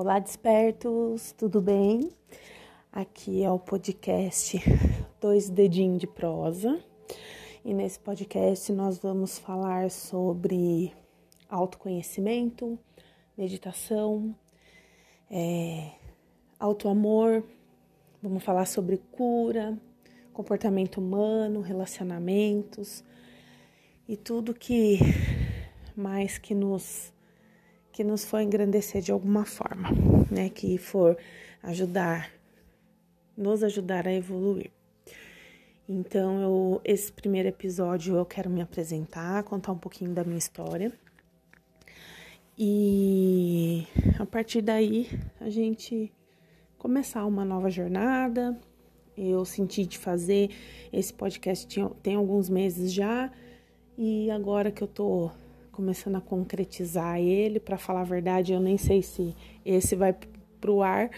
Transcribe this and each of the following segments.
Olá, despertos, tudo bem? Aqui é o podcast Dois Dedinhos de Prosa e nesse podcast nós vamos falar sobre autoconhecimento, meditação, é, autoamor, vamos falar sobre cura, comportamento humano, relacionamentos e tudo que mais que nos que nos for engrandecer de alguma forma, né? Que for ajudar, nos ajudar a evoluir. Então, eu, esse primeiro episódio eu quero me apresentar, contar um pouquinho da minha história. E a partir daí a gente começar uma nova jornada. Eu senti de fazer esse podcast tem alguns meses já, e agora que eu tô começando a concretizar ele. Para falar a verdade, eu nem sei se esse vai pro ar,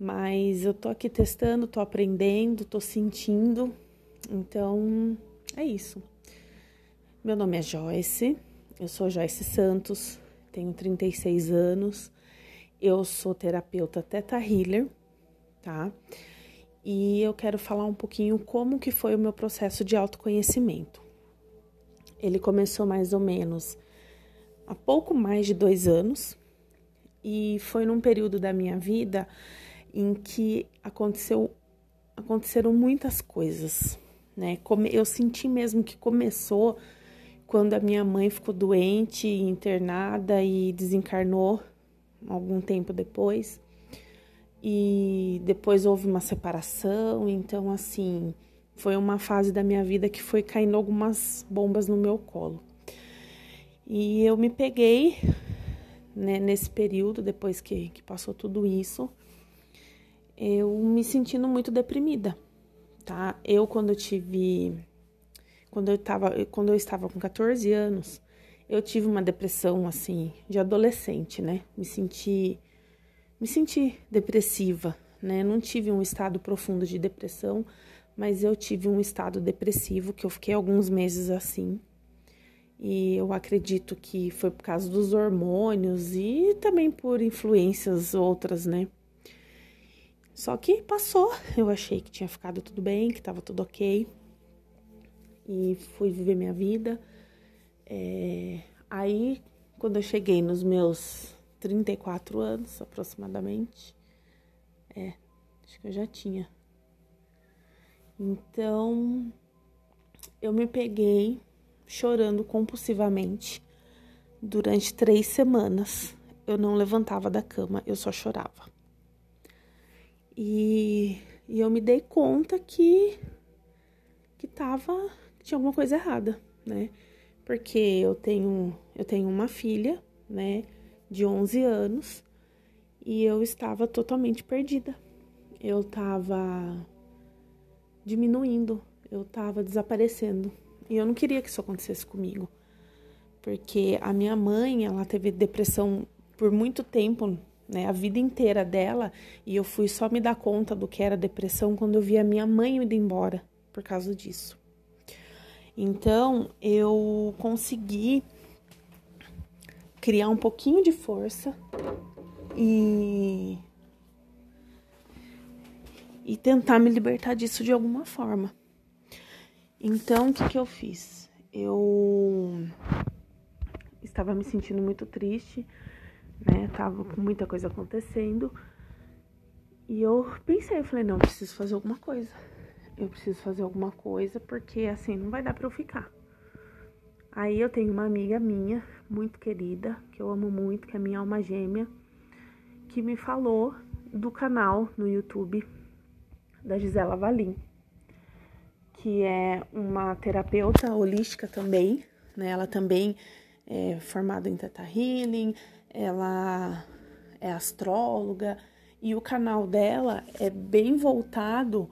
mas eu tô aqui testando, tô aprendendo, tô sentindo. Então, é isso. Meu nome é Joyce, eu sou Joyce Santos, tenho 36 anos, eu sou terapeuta Teta Healer, tá? E eu quero falar um pouquinho como que foi o meu processo de autoconhecimento. Ele começou mais ou menos há pouco mais de dois anos e foi num período da minha vida em que aconteceu aconteceram muitas coisas, né? Eu senti mesmo que começou quando a minha mãe ficou doente, internada e desencarnou algum tempo depois. E depois houve uma separação, então assim, foi uma fase da minha vida que foi caindo algumas bombas no meu colo. E eu me peguei né, nesse período, depois que, que passou tudo isso, eu me sentindo muito deprimida, tá? Eu, quando eu tive. Quando eu, tava, quando eu estava com 14 anos, eu tive uma depressão, assim, de adolescente, né? Me senti. Me senti depressiva, né? Não tive um estado profundo de depressão, mas eu tive um estado depressivo que eu fiquei alguns meses assim. E eu acredito que foi por causa dos hormônios e também por influências outras, né? Só que passou, eu achei que tinha ficado tudo bem, que tava tudo ok. E fui viver minha vida. É... Aí, quando eu cheguei nos meus 34 anos aproximadamente, é, acho que eu já tinha. Então, eu me peguei chorando compulsivamente. Durante três semanas eu não levantava da cama, eu só chorava. E, e eu me dei conta que que tava que tinha alguma coisa errada, né? Porque eu tenho eu tenho uma filha, né, de 11 anos, e eu estava totalmente perdida. Eu estava diminuindo, eu estava desaparecendo. E eu não queria que isso acontecesse comigo. Porque a minha mãe, ela teve depressão por muito tempo, né, a vida inteira dela, e eu fui só me dar conta do que era depressão quando eu vi a minha mãe indo embora por causa disso. Então, eu consegui criar um pouquinho de força e e tentar me libertar disso de alguma forma. Então, o que, que eu fiz? Eu estava me sentindo muito triste, né? Tava com muita coisa acontecendo. E eu pensei, eu falei, não, eu preciso fazer alguma coisa. Eu preciso fazer alguma coisa, porque assim não vai dar para eu ficar. Aí eu tenho uma amiga minha, muito querida, que eu amo muito, que é minha alma gêmea, que me falou do canal no YouTube da Gisela Valim que é uma terapeuta holística também, né? Ela também é formada em Theta Healing, ela é astróloga e o canal dela é bem voltado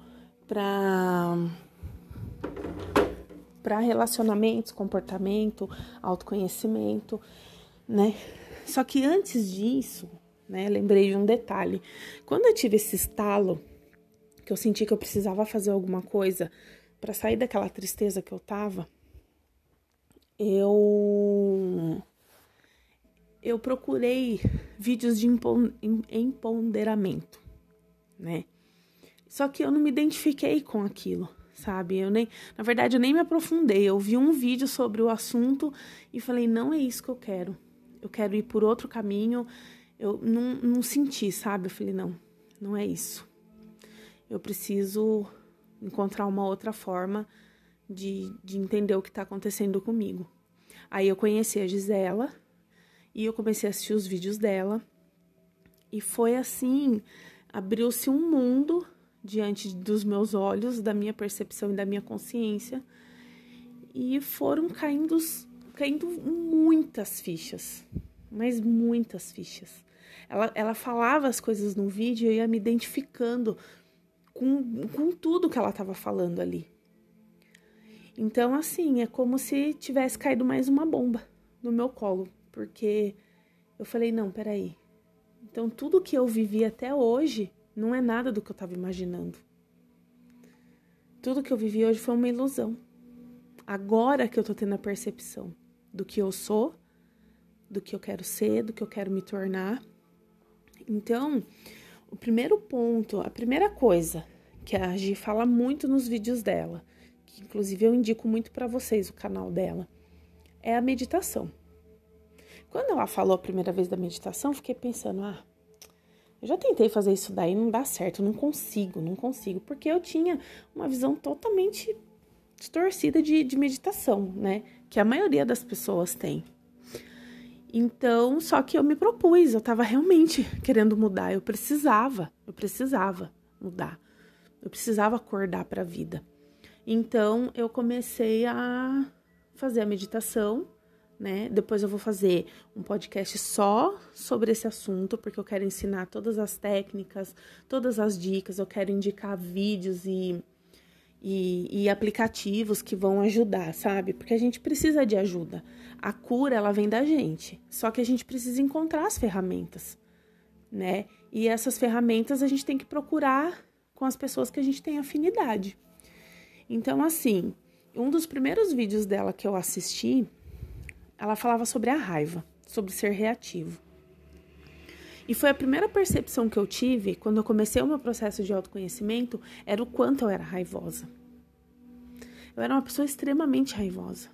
para para relacionamentos, comportamento, autoconhecimento, né? Só que antes disso, né, lembrei de um detalhe. Quando eu tive esse estalo, que eu senti que eu precisava fazer alguma coisa para sair daquela tristeza que eu tava, eu eu procurei vídeos de empoderamento, né? Só que eu não me identifiquei com aquilo, sabe? Eu nem, na verdade, eu nem me aprofundei. Eu vi um vídeo sobre o assunto e falei, não é isso que eu quero. Eu quero ir por outro caminho. Eu não, não senti, sabe? Eu falei, não, não é isso. Eu preciso encontrar uma outra forma de, de entender o que está acontecendo comigo. Aí eu conheci a Gisela e eu comecei a assistir os vídeos dela. E foi assim, abriu-se um mundo diante dos meus olhos, da minha percepção e da minha consciência. E foram caindo, caindo muitas fichas, mas muitas fichas. Ela, ela falava as coisas no vídeo e eu ia me identificando com, com tudo que ela estava falando ali. Então, assim, é como se tivesse caído mais uma bomba no meu colo, porque eu falei: não, peraí. Então, tudo que eu vivi até hoje não é nada do que eu estava imaginando. Tudo que eu vivi hoje foi uma ilusão. Agora que eu tô tendo a percepção do que eu sou, do que eu quero ser, do que eu quero me tornar. Então, o primeiro ponto, a primeira coisa que a Gi fala muito nos vídeos dela, que inclusive eu indico muito para vocês o canal dela, é a meditação. Quando ela falou a primeira vez da meditação, fiquei pensando, ah, eu já tentei fazer isso daí, não dá certo, não consigo, não consigo, porque eu tinha uma visão totalmente distorcida de, de meditação, né? Que a maioria das pessoas tem. Então, só que eu me propus, eu tava realmente querendo mudar, eu precisava, eu precisava mudar. Eu precisava acordar para a vida. Então, eu comecei a fazer a meditação, né? Depois eu vou fazer um podcast só sobre esse assunto, porque eu quero ensinar todas as técnicas, todas as dicas, eu quero indicar vídeos e e, e, aplicativos que vão ajudar, sabe? Porque a gente precisa de ajuda. A cura, ela vem da gente. Só que a gente precisa encontrar as ferramentas, né? E essas ferramentas a gente tem que procurar com as pessoas que a gente tem afinidade. Então, assim, um dos primeiros vídeos dela que eu assisti, ela falava sobre a raiva, sobre ser reativo. E foi a primeira percepção que eu tive quando eu comecei o meu processo de autoconhecimento, era o quanto eu era raivosa. Eu era uma pessoa extremamente raivosa.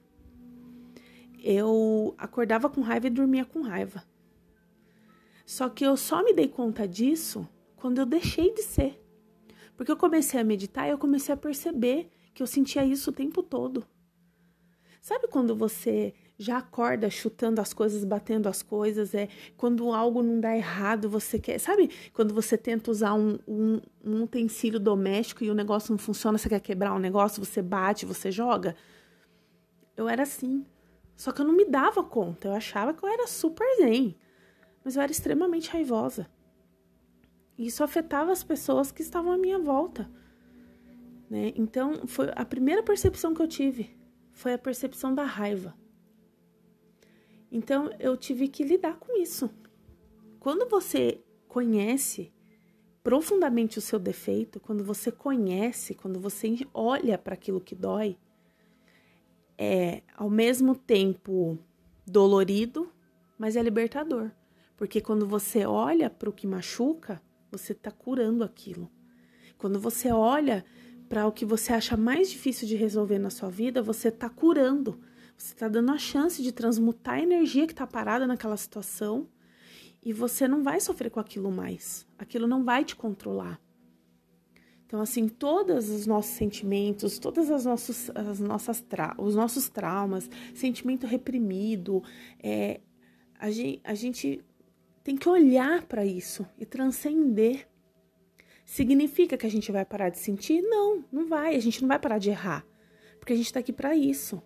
Eu acordava com raiva e dormia com raiva. Só que eu só me dei conta disso quando eu deixei de ser. Porque eu comecei a meditar e eu comecei a perceber que eu sentia isso o tempo todo. Sabe quando você já acorda chutando as coisas, batendo as coisas. É quando algo não dá errado, você quer. Sabe quando você tenta usar um, um, um utensílio doméstico e o negócio não funciona, você quer quebrar o um negócio, você bate, você joga? Eu era assim. Só que eu não me dava conta. Eu achava que eu era super zen. Mas eu era extremamente raivosa. E isso afetava as pessoas que estavam à minha volta. Né? Então, foi a primeira percepção que eu tive foi a percepção da raiva. Então eu tive que lidar com isso. Quando você conhece profundamente o seu defeito, quando você conhece, quando você olha para aquilo que dói, é ao mesmo tempo dolorido, mas é libertador. Porque quando você olha para o que machuca, você está curando aquilo. Quando você olha para o que você acha mais difícil de resolver na sua vida, você está curando você está dando a chance de transmutar a energia que está parada naquela situação e você não vai sofrer com aquilo mais. Aquilo não vai te controlar. Então, assim, todos os nossos sentimentos, todas as, nossos, as nossas os nossos traumas, sentimento reprimido, é, a, gente, a gente tem que olhar para isso e transcender. Significa que a gente vai parar de sentir? Não, não vai. A gente não vai parar de errar, porque a gente está aqui para isso.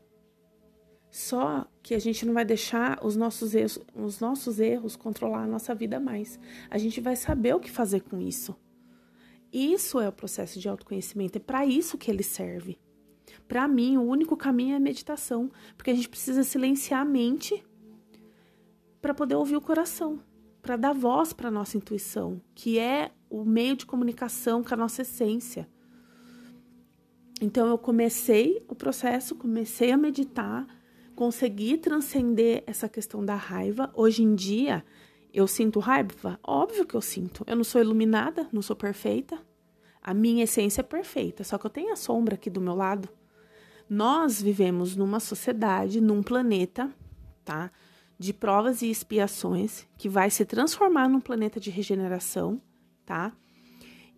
Só que a gente não vai deixar os nossos erros, os nossos erros controlar a nossa vida mais. A gente vai saber o que fazer com isso. Isso é o processo de autoconhecimento, é para isso que ele serve. Para mim, o único caminho é a meditação, porque a gente precisa silenciar a mente para poder ouvir o coração, para dar voz para nossa intuição, que é o meio de comunicação com a nossa essência. Então eu comecei o processo, comecei a meditar, conseguir transcender essa questão da raiva. Hoje em dia, eu sinto raiva? Óbvio que eu sinto. Eu não sou iluminada, não sou perfeita. A minha essência é perfeita, só que eu tenho a sombra aqui do meu lado. Nós vivemos numa sociedade, num planeta, tá? De provas e expiações, que vai se transformar num planeta de regeneração, tá?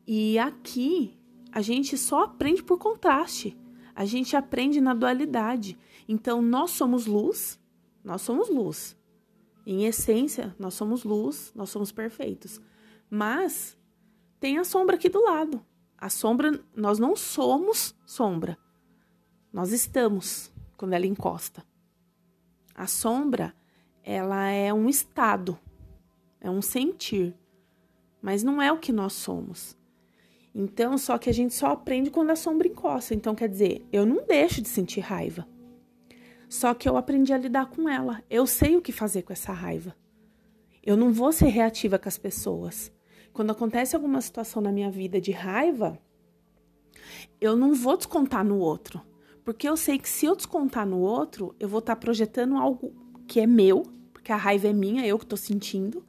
E aqui a gente só aprende por contraste. A gente aprende na dualidade. Então, nós somos luz, nós somos luz. Em essência, nós somos luz, nós somos perfeitos. Mas tem a sombra aqui do lado. A sombra, nós não somos sombra. Nós estamos quando ela encosta. A sombra, ela é um estado, é um sentir, mas não é o que nós somos. Então, só que a gente só aprende quando a sombra encosta. Então, quer dizer, eu não deixo de sentir raiva. Só que eu aprendi a lidar com ela. Eu sei o que fazer com essa raiva. Eu não vou ser reativa com as pessoas. Quando acontece alguma situação na minha vida de raiva, eu não vou descontar no outro. Porque eu sei que se eu descontar no outro, eu vou estar tá projetando algo que é meu, porque a raiva é minha, eu que estou sentindo.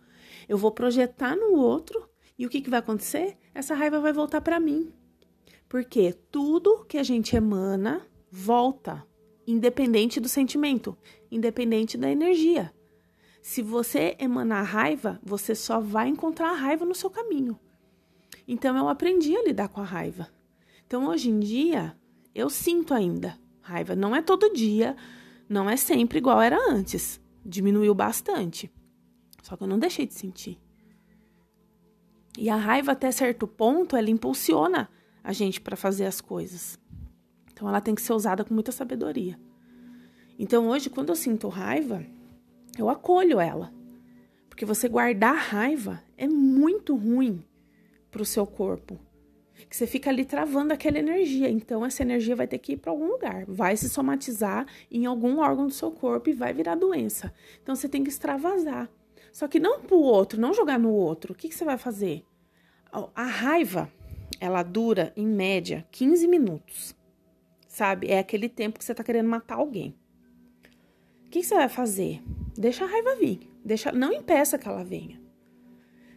Eu vou projetar no outro e o que, que vai acontecer? Essa raiva vai voltar para mim. Porque tudo que a gente emana volta independente do sentimento, independente da energia. Se você emanar raiva, você só vai encontrar a raiva no seu caminho. Então eu aprendi a lidar com a raiva. Então hoje em dia eu sinto ainda raiva. Não é todo dia, não é sempre igual era antes. Diminuiu bastante. Só que eu não deixei de sentir. E a raiva, até certo ponto, ela impulsiona a gente para fazer as coisas. Então ela tem que ser usada com muita sabedoria. Então hoje, quando eu sinto raiva, eu acolho ela. Porque você guardar raiva é muito ruim para o seu corpo. Que você fica ali travando aquela energia. Então, essa energia vai ter que ir para algum lugar. Vai se somatizar em algum órgão do seu corpo e vai virar doença. Então, você tem que extravasar. Só que não para o outro, não jogar no outro. O que, que você vai fazer? A raiva, ela dura, em média, 15 minutos sabe? É aquele tempo que você tá querendo matar alguém. O que, você vai fazer? Deixa a raiva vir. Deixa, não impeça que ela venha.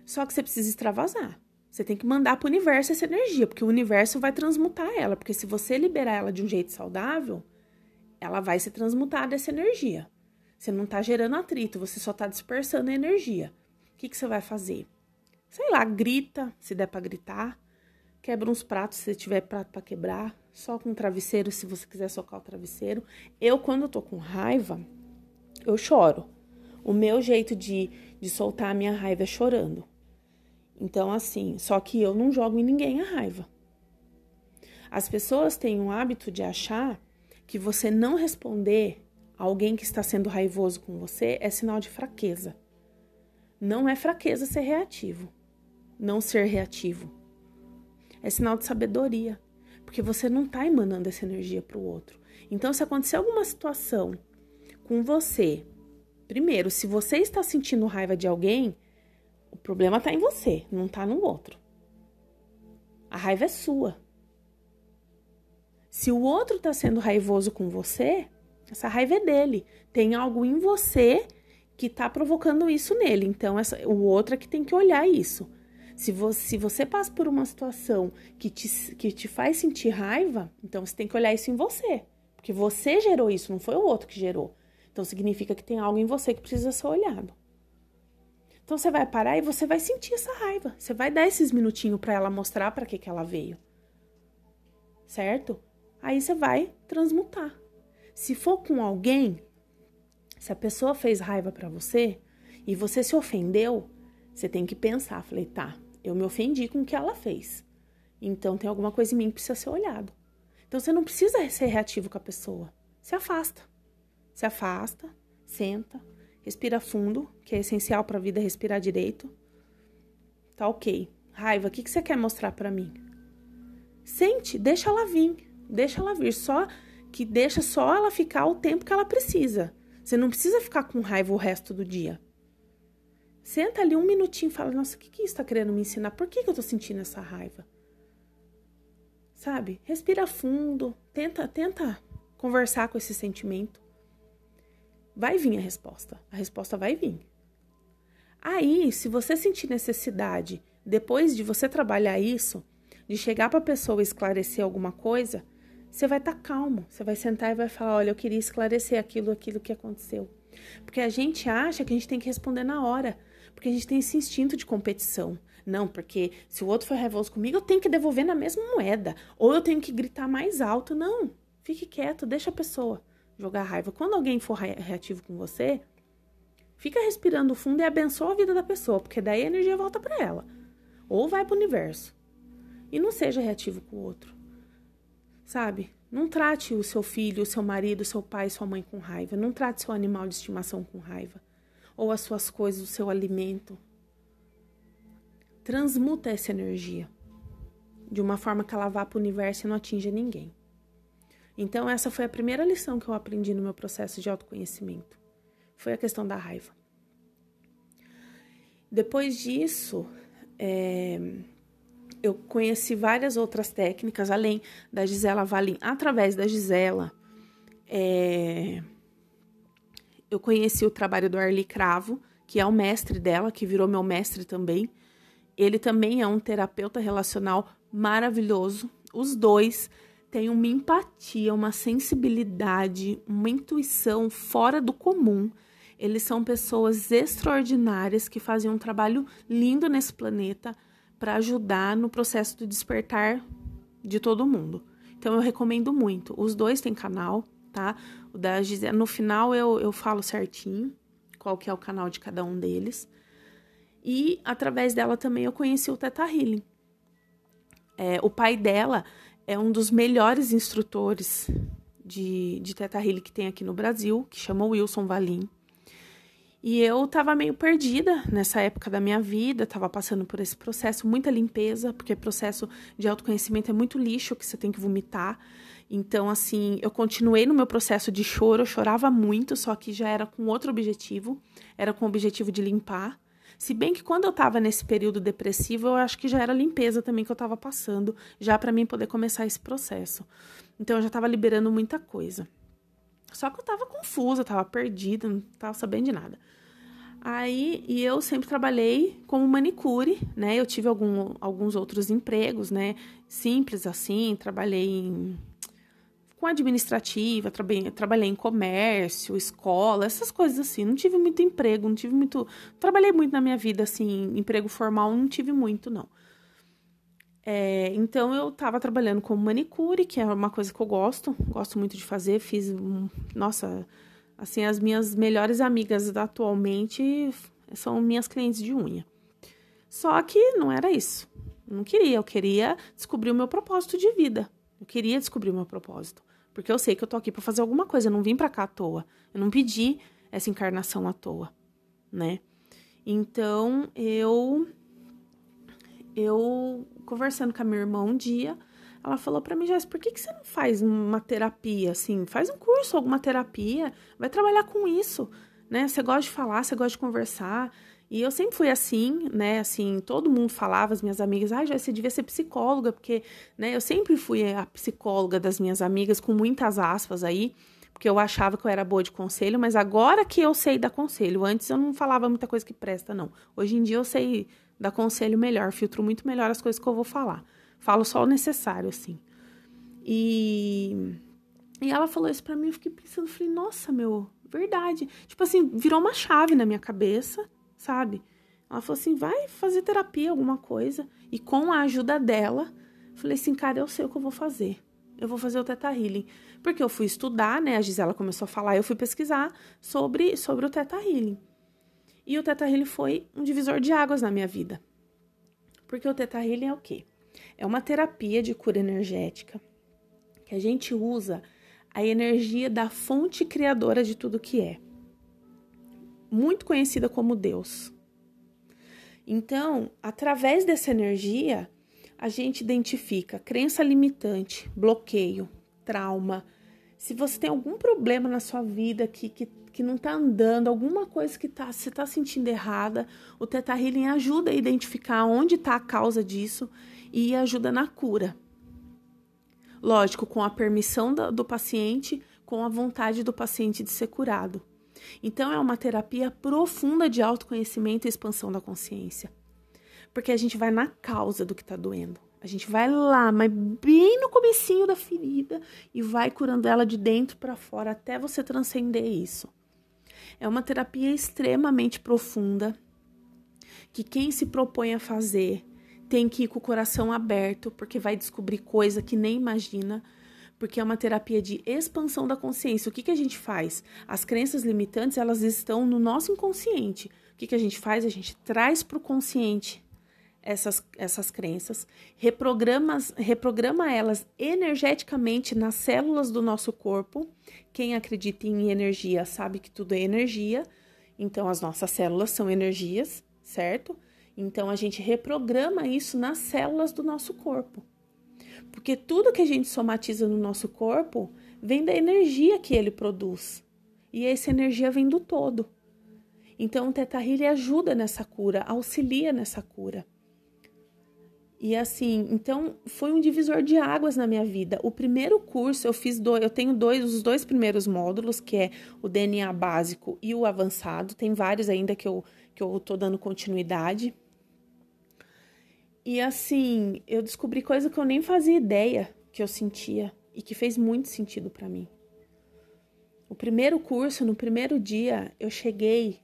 Só que você precisa extravasar. Você tem que mandar para o universo essa energia, porque o universo vai transmutar ela. Porque se você liberar ela de um jeito saudável, ela vai se transmutar dessa energia. Você não está gerando atrito, você só está dispersando a energia. O que, que você vai fazer? Sei lá, grita, se der para gritar. Quebra uns pratos se tiver prato para quebrar. Só com travesseiro, se você quiser socar o travesseiro. Eu, quando eu tô com raiva, eu choro. O meu jeito de, de soltar a minha raiva é chorando. Então, assim, só que eu não jogo em ninguém a raiva. As pessoas têm o hábito de achar que você não responder a alguém que está sendo raivoso com você é sinal de fraqueza. Não é fraqueza ser reativo. Não ser reativo é sinal de sabedoria, porque você não está emanando essa energia para o outro. Então, se acontecer alguma situação com você, primeiro, se você está sentindo raiva de alguém, o problema está em você, não está no outro. A raiva é sua. Se o outro está sendo raivoso com você, essa raiva é dele. Tem algo em você que está provocando isso nele. Então, essa, o outro é que tem que olhar isso. Se você, se você passa por uma situação que te, que te faz sentir raiva, então você tem que olhar isso em você. Porque você gerou isso, não foi o outro que gerou. Então significa que tem algo em você que precisa ser olhado. Então você vai parar e você vai sentir essa raiva. Você vai dar esses minutinhos para ela mostrar para que, que ela veio. Certo? Aí você vai transmutar. Se for com alguém, se a pessoa fez raiva para você e você se ofendeu, você tem que pensar, falei, tá, eu me ofendi com o que ela fez. Então tem alguma coisa em mim que precisa ser olhado. Então você não precisa ser reativo com a pessoa. Se afasta. Se afasta, senta, respira fundo, que é essencial para a vida respirar direito. Tá ok. Raiva, o que, que você quer mostrar para mim? Sente, deixa ela vir, deixa ela vir. Só que deixa só ela ficar o tempo que ela precisa. Você não precisa ficar com raiva o resto do dia. Senta ali um minutinho e fala: Nossa, o que, que isso está querendo me ensinar? Por que, que eu estou sentindo essa raiva? Sabe? Respira fundo, tenta, tenta conversar com esse sentimento. vai vir a resposta. A resposta vai vir. Aí, se você sentir necessidade, depois de você trabalhar isso, de chegar para a pessoa esclarecer alguma coisa, você vai estar tá calmo. Você vai sentar e vai falar: Olha, eu queria esclarecer aquilo, aquilo que aconteceu. Porque a gente acha que a gente tem que responder na hora. Porque a gente tem esse instinto de competição. Não, porque se o outro for raivoso comigo, eu tenho que devolver na mesma moeda. Ou eu tenho que gritar mais alto. Não, fique quieto, deixa a pessoa jogar raiva. Quando alguém for reativo com você, fica respirando fundo e abençoa a vida da pessoa, porque daí a energia volta para ela. Ou vai para o universo. E não seja reativo com o outro. Sabe? Não trate o seu filho, o seu marido, o seu pai, sua mãe com raiva. Não trate seu animal de estimação com raiva. Ou as suas coisas, o seu alimento. Transmuta essa energia de uma forma que ela vá para o universo e não atinja ninguém. Então, essa foi a primeira lição que eu aprendi no meu processo de autoconhecimento. Foi a questão da raiva. Depois disso, é, eu conheci várias outras técnicas, além da Gisela Valim. Através da Gisela, é, eu conheci o trabalho do Arli Cravo, que é o mestre dela, que virou meu mestre também. Ele também é um terapeuta relacional maravilhoso. Os dois têm uma empatia, uma sensibilidade, uma intuição fora do comum. Eles são pessoas extraordinárias que fazem um trabalho lindo nesse planeta para ajudar no processo do despertar de todo mundo. Então eu recomendo muito. Os dois têm canal, tá? O da Gisele, no final eu, eu falo certinho qual que é o canal de cada um deles. E através dela também eu conheci o Teta Healing. É, o pai dela é um dos melhores instrutores de, de Teta Healing que tem aqui no Brasil, que chama Wilson Valim. E eu tava meio perdida nessa época da minha vida, tava passando por esse processo, muita limpeza, porque processo de autoconhecimento é muito lixo que você tem que vomitar. Então, assim, eu continuei no meu processo de choro, eu chorava muito, só que já era com outro objetivo, era com o objetivo de limpar. Se bem que quando eu tava nesse período depressivo, eu acho que já era limpeza também que eu tava passando, já para mim poder começar esse processo. Então, eu já tava liberando muita coisa. Só que eu tava confusa, tava perdida, não tava sabendo de nada. Aí, e eu sempre trabalhei como manicure, né? Eu tive algum, alguns outros empregos, né? Simples assim, trabalhei em, com administrativa, trabalhei, trabalhei em comércio, escola, essas coisas assim. Não tive muito emprego, não tive muito. Trabalhei muito na minha vida, assim, emprego formal não tive muito, não. É, então eu estava trabalhando como manicure, que é uma coisa que eu gosto, gosto muito de fazer. Fiz, nossa, Assim, as minhas melhores amigas atualmente são minhas clientes de unha. Só que não era isso. Eu não queria, eu queria descobrir o meu propósito de vida. Eu queria descobrir o meu propósito, porque eu sei que eu tô aqui para fazer alguma coisa, eu não vim para cá à toa. Eu não pedi essa encarnação à toa, né? Então, eu eu conversando com a minha irmã um dia, ela falou para mim, Jéssica, por que, que você não faz uma terapia, assim? Faz um curso, alguma terapia, vai trabalhar com isso, né? Você gosta de falar, você gosta de conversar. E eu sempre fui assim, né? Assim, todo mundo falava, as minhas amigas, ah, já você devia ser psicóloga, porque, né? Eu sempre fui a psicóloga das minhas amigas, com muitas aspas aí, porque eu achava que eu era boa de conselho, mas agora que eu sei dar conselho, antes eu não falava muita coisa que presta, não. Hoje em dia eu sei dar conselho melhor, filtro muito melhor as coisas que eu vou falar. Falo só o necessário, assim. E, e ela falou isso pra mim, eu fiquei pensando, falei, nossa, meu, verdade. Tipo assim, virou uma chave na minha cabeça, sabe? Ela falou assim, vai fazer terapia, alguma coisa. E com a ajuda dela, falei assim, cara, eu sei o que eu vou fazer. Eu vou fazer o Teta Healing. Porque eu fui estudar, né? A Gisela começou a falar, eu fui pesquisar sobre, sobre o Teta Healing. E o Teta Healing foi um divisor de águas na minha vida. Porque o Teta Healing é o quê? É uma terapia de cura energética que a gente usa a energia da fonte criadora de tudo que é, muito conhecida como Deus. Então, através dessa energia, a gente identifica crença limitante, bloqueio, trauma. Se você tem algum problema na sua vida que, que, que não está andando, alguma coisa que tá, você está sentindo errada, o Teta Healing ajuda a identificar onde está a causa disso e ajuda na cura. Lógico, com a permissão do, do paciente, com a vontade do paciente de ser curado. Então, é uma terapia profunda de autoconhecimento e expansão da consciência. Porque a gente vai na causa do que está doendo. A gente vai lá, mas bem no comecinho da ferida e vai curando ela de dentro para fora até você transcender isso. É uma terapia extremamente profunda que quem se propõe a fazer tem que ir com o coração aberto, porque vai descobrir coisa que nem imagina, porque é uma terapia de expansão da consciência. O que, que a gente faz? As crenças limitantes, elas estão no nosso inconsciente. O que, que a gente faz? A gente traz para o consciente essas, essas crenças, reprograma, reprograma elas energeticamente nas células do nosso corpo. Quem acredita em energia sabe que tudo é energia, então as nossas células são energias, certo? Então a gente reprograma isso nas células do nosso corpo. Porque tudo que a gente somatiza no nosso corpo vem da energia que ele produz. E essa energia vem do todo. Então o Teta Healing ajuda nessa cura, auxilia nessa cura. E assim, então foi um divisor de águas na minha vida. O primeiro curso eu fiz dois, eu tenho dois, os dois primeiros módulos, que é o DNA básico e o avançado. Tem vários ainda que eu que eu tô dando continuidade. E assim, eu descobri coisa que eu nem fazia ideia que eu sentia e que fez muito sentido para mim. O primeiro curso, no primeiro dia, eu cheguei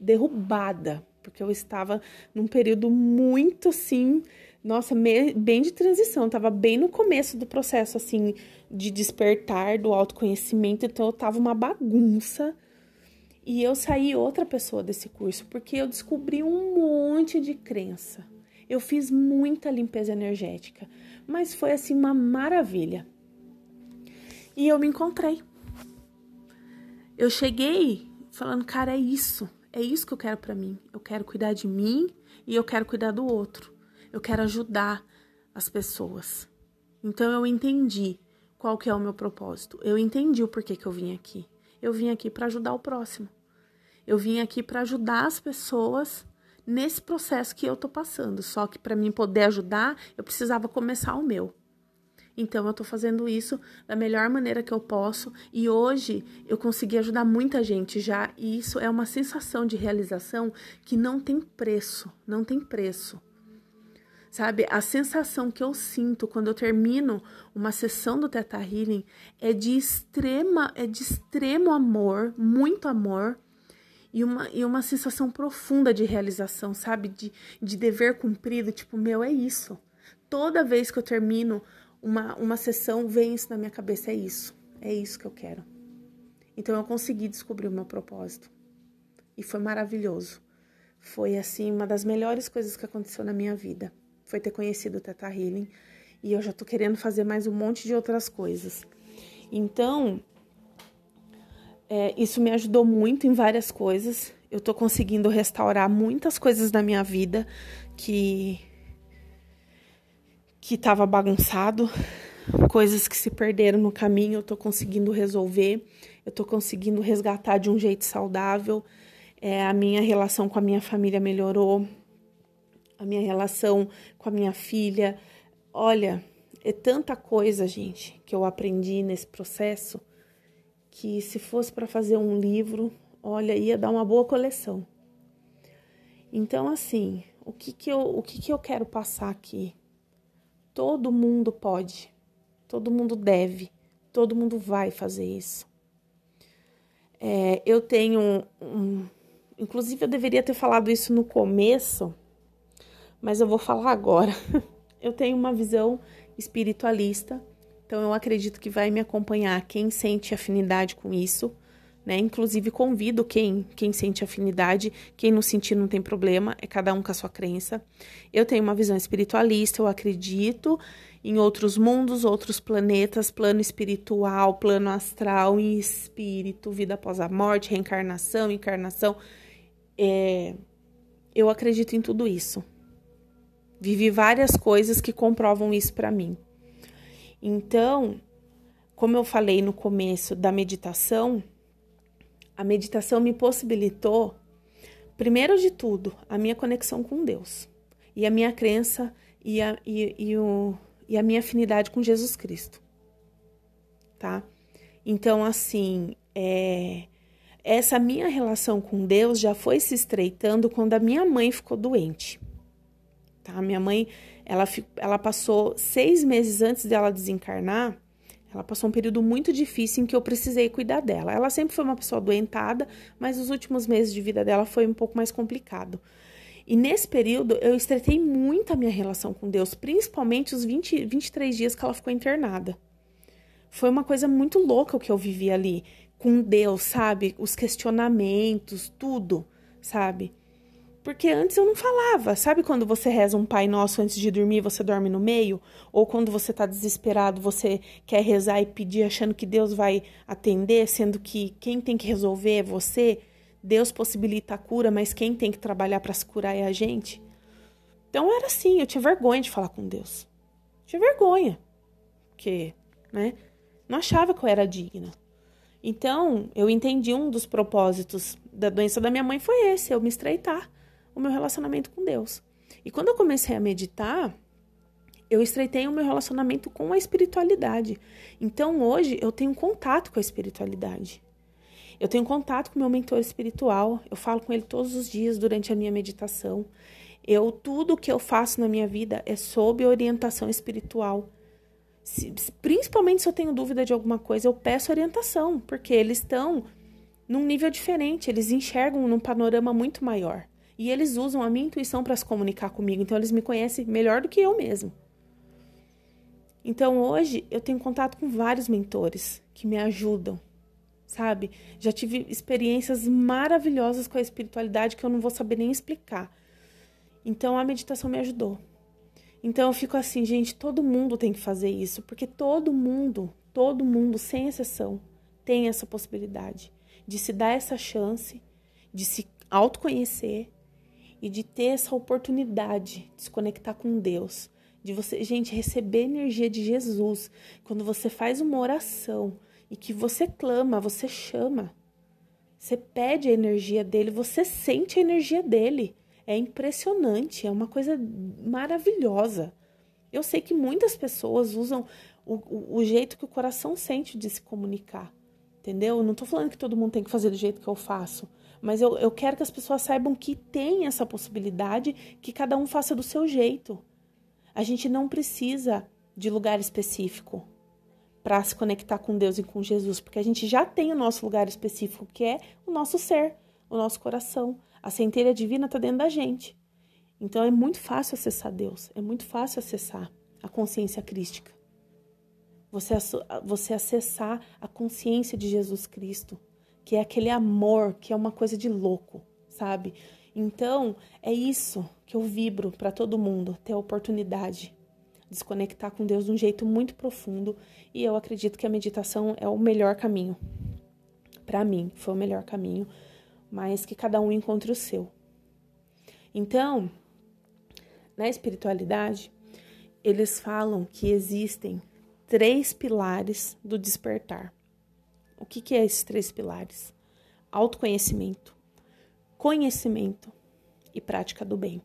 derrubada, porque eu estava num período muito assim, nossa, bem de transição, estava bem no começo do processo assim de despertar do autoconhecimento, então eu tava uma bagunça. E eu saí outra pessoa desse curso, porque eu descobri um monte de crença eu fiz muita limpeza energética, mas foi assim uma maravilha. E eu me encontrei. Eu cheguei falando, cara, é isso. É isso que eu quero para mim. Eu quero cuidar de mim e eu quero cuidar do outro. Eu quero ajudar as pessoas. Então eu entendi qual que é o meu propósito. Eu entendi o porquê que eu vim aqui. Eu vim aqui para ajudar o próximo. Eu vim aqui para ajudar as pessoas nesse processo que eu tô passando. Só que para mim poder ajudar, eu precisava começar o meu. Então eu tô fazendo isso da melhor maneira que eu posso e hoje eu consegui ajudar muita gente já e isso é uma sensação de realização que não tem preço, não tem preço. Sabe, a sensação que eu sinto quando eu termino uma sessão do Teta Healing é de extrema, é de extremo amor, muito amor e uma, e uma sensação profunda de realização, sabe? De, de dever cumprido, tipo, meu, é isso. Toda vez que eu termino uma, uma sessão, vem isso na minha cabeça, é isso. É isso que eu quero. Então eu consegui descobrir o meu propósito. E foi maravilhoso. Foi, assim, uma das melhores coisas que aconteceu na minha vida. Foi ter conhecido o Teta Healing. E eu já tô querendo fazer mais um monte de outras coisas. Então, é, isso me ajudou muito em várias coisas. Eu tô conseguindo restaurar muitas coisas da minha vida que que estava bagunçado, coisas que se perderam no caminho, eu tô conseguindo resolver, eu tô conseguindo resgatar de um jeito saudável. É, a minha relação com a minha família melhorou, a minha relação com a minha filha. Olha, é tanta coisa, gente, que eu aprendi nesse processo que se fosse para fazer um livro, olha, ia dar uma boa coleção. Então, assim, o que que eu, o que que eu quero passar aqui? Todo mundo pode, todo mundo deve, todo mundo vai fazer isso. É, eu tenho um, inclusive eu deveria ter falado isso no começo, mas eu vou falar agora. eu tenho uma visão espiritualista então eu acredito que vai me acompanhar quem sente afinidade com isso, né? Inclusive convido quem quem sente afinidade, quem não sentir não tem problema, é cada um com a sua crença. Eu tenho uma visão espiritualista, eu acredito em outros mundos, outros planetas, plano espiritual, plano astral e espírito, vida após a morte, reencarnação, encarnação. É, eu acredito em tudo isso. Vivi várias coisas que comprovam isso para mim. Então, como eu falei no começo da meditação, a meditação me possibilitou, primeiro de tudo, a minha conexão com Deus e a minha crença e a, e, e, o, e a minha afinidade com Jesus Cristo, tá? Então, assim, é, essa minha relação com Deus já foi se estreitando quando a minha mãe ficou doente. Tá? Minha mãe, ela, ela passou seis meses antes dela desencarnar, ela passou um período muito difícil em que eu precisei cuidar dela. Ela sempre foi uma pessoa doentada, mas os últimos meses de vida dela foi um pouco mais complicado. E nesse período eu estreitei muito a minha relação com Deus, principalmente os 20, 23 dias que ela ficou internada. Foi uma coisa muito louca o que eu vivi ali com Deus, sabe? Os questionamentos, tudo, sabe? Porque antes eu não falava. Sabe quando você reza um Pai Nosso antes de dormir, você dorme no meio? Ou quando você tá desesperado, você quer rezar e pedir achando que Deus vai atender, sendo que quem tem que resolver é você? Deus possibilita a cura, mas quem tem que trabalhar para se curar é a gente? Então era assim, eu tinha vergonha de falar com Deus. Tinha vergonha. Porque, né? Não achava que eu era digna. Então, eu entendi um dos propósitos da doença da minha mãe foi esse, eu me estreitar o meu relacionamento com Deus. E quando eu comecei a meditar, eu estreitei o meu relacionamento com a espiritualidade. Então, hoje eu tenho contato com a espiritualidade. Eu tenho contato com meu mentor espiritual, eu falo com ele todos os dias durante a minha meditação. Eu tudo que eu faço na minha vida é sob orientação espiritual. Se, principalmente se eu tenho dúvida de alguma coisa, eu peço orientação, porque eles estão num nível diferente, eles enxergam num panorama muito maior. E eles usam a minha intuição para se comunicar comigo, então eles me conhecem melhor do que eu mesmo. Então hoje eu tenho contato com vários mentores que me ajudam, sabe? Já tive experiências maravilhosas com a espiritualidade que eu não vou saber nem explicar. Então a meditação me ajudou. Então eu fico assim, gente, todo mundo tem que fazer isso, porque todo mundo, todo mundo, sem exceção, tem essa possibilidade de se dar essa chance, de se autoconhecer e de ter essa oportunidade de se conectar com Deus, de você, gente, receber energia de Jesus. Quando você faz uma oração e que você clama, você chama, você pede a energia dele, você sente a energia dele. É impressionante, é uma coisa maravilhosa. Eu sei que muitas pessoas usam o, o, o jeito que o coração sente de se comunicar, entendeu? Eu não tô falando que todo mundo tem que fazer do jeito que eu faço, mas eu, eu quero que as pessoas saibam que tem essa possibilidade, que cada um faça do seu jeito. A gente não precisa de lugar específico para se conectar com Deus e com Jesus, porque a gente já tem o nosso lugar específico, que é o nosso ser, o nosso coração. A centelha divina está dentro da gente. Então é muito fácil acessar Deus, é muito fácil acessar a consciência crística. Você, você acessar a consciência de Jesus Cristo, que é aquele amor que é uma coisa de louco, sabe? Então é isso que eu vibro para todo mundo, ter a oportunidade de se conectar com Deus de um jeito muito profundo e eu acredito que a meditação é o melhor caminho. Para mim, foi o melhor caminho mas que cada um encontre o seu. Então, na espiritualidade, eles falam que existem três pilares do despertar. O que, que é esses três pilares? Autoconhecimento, conhecimento e prática do bem.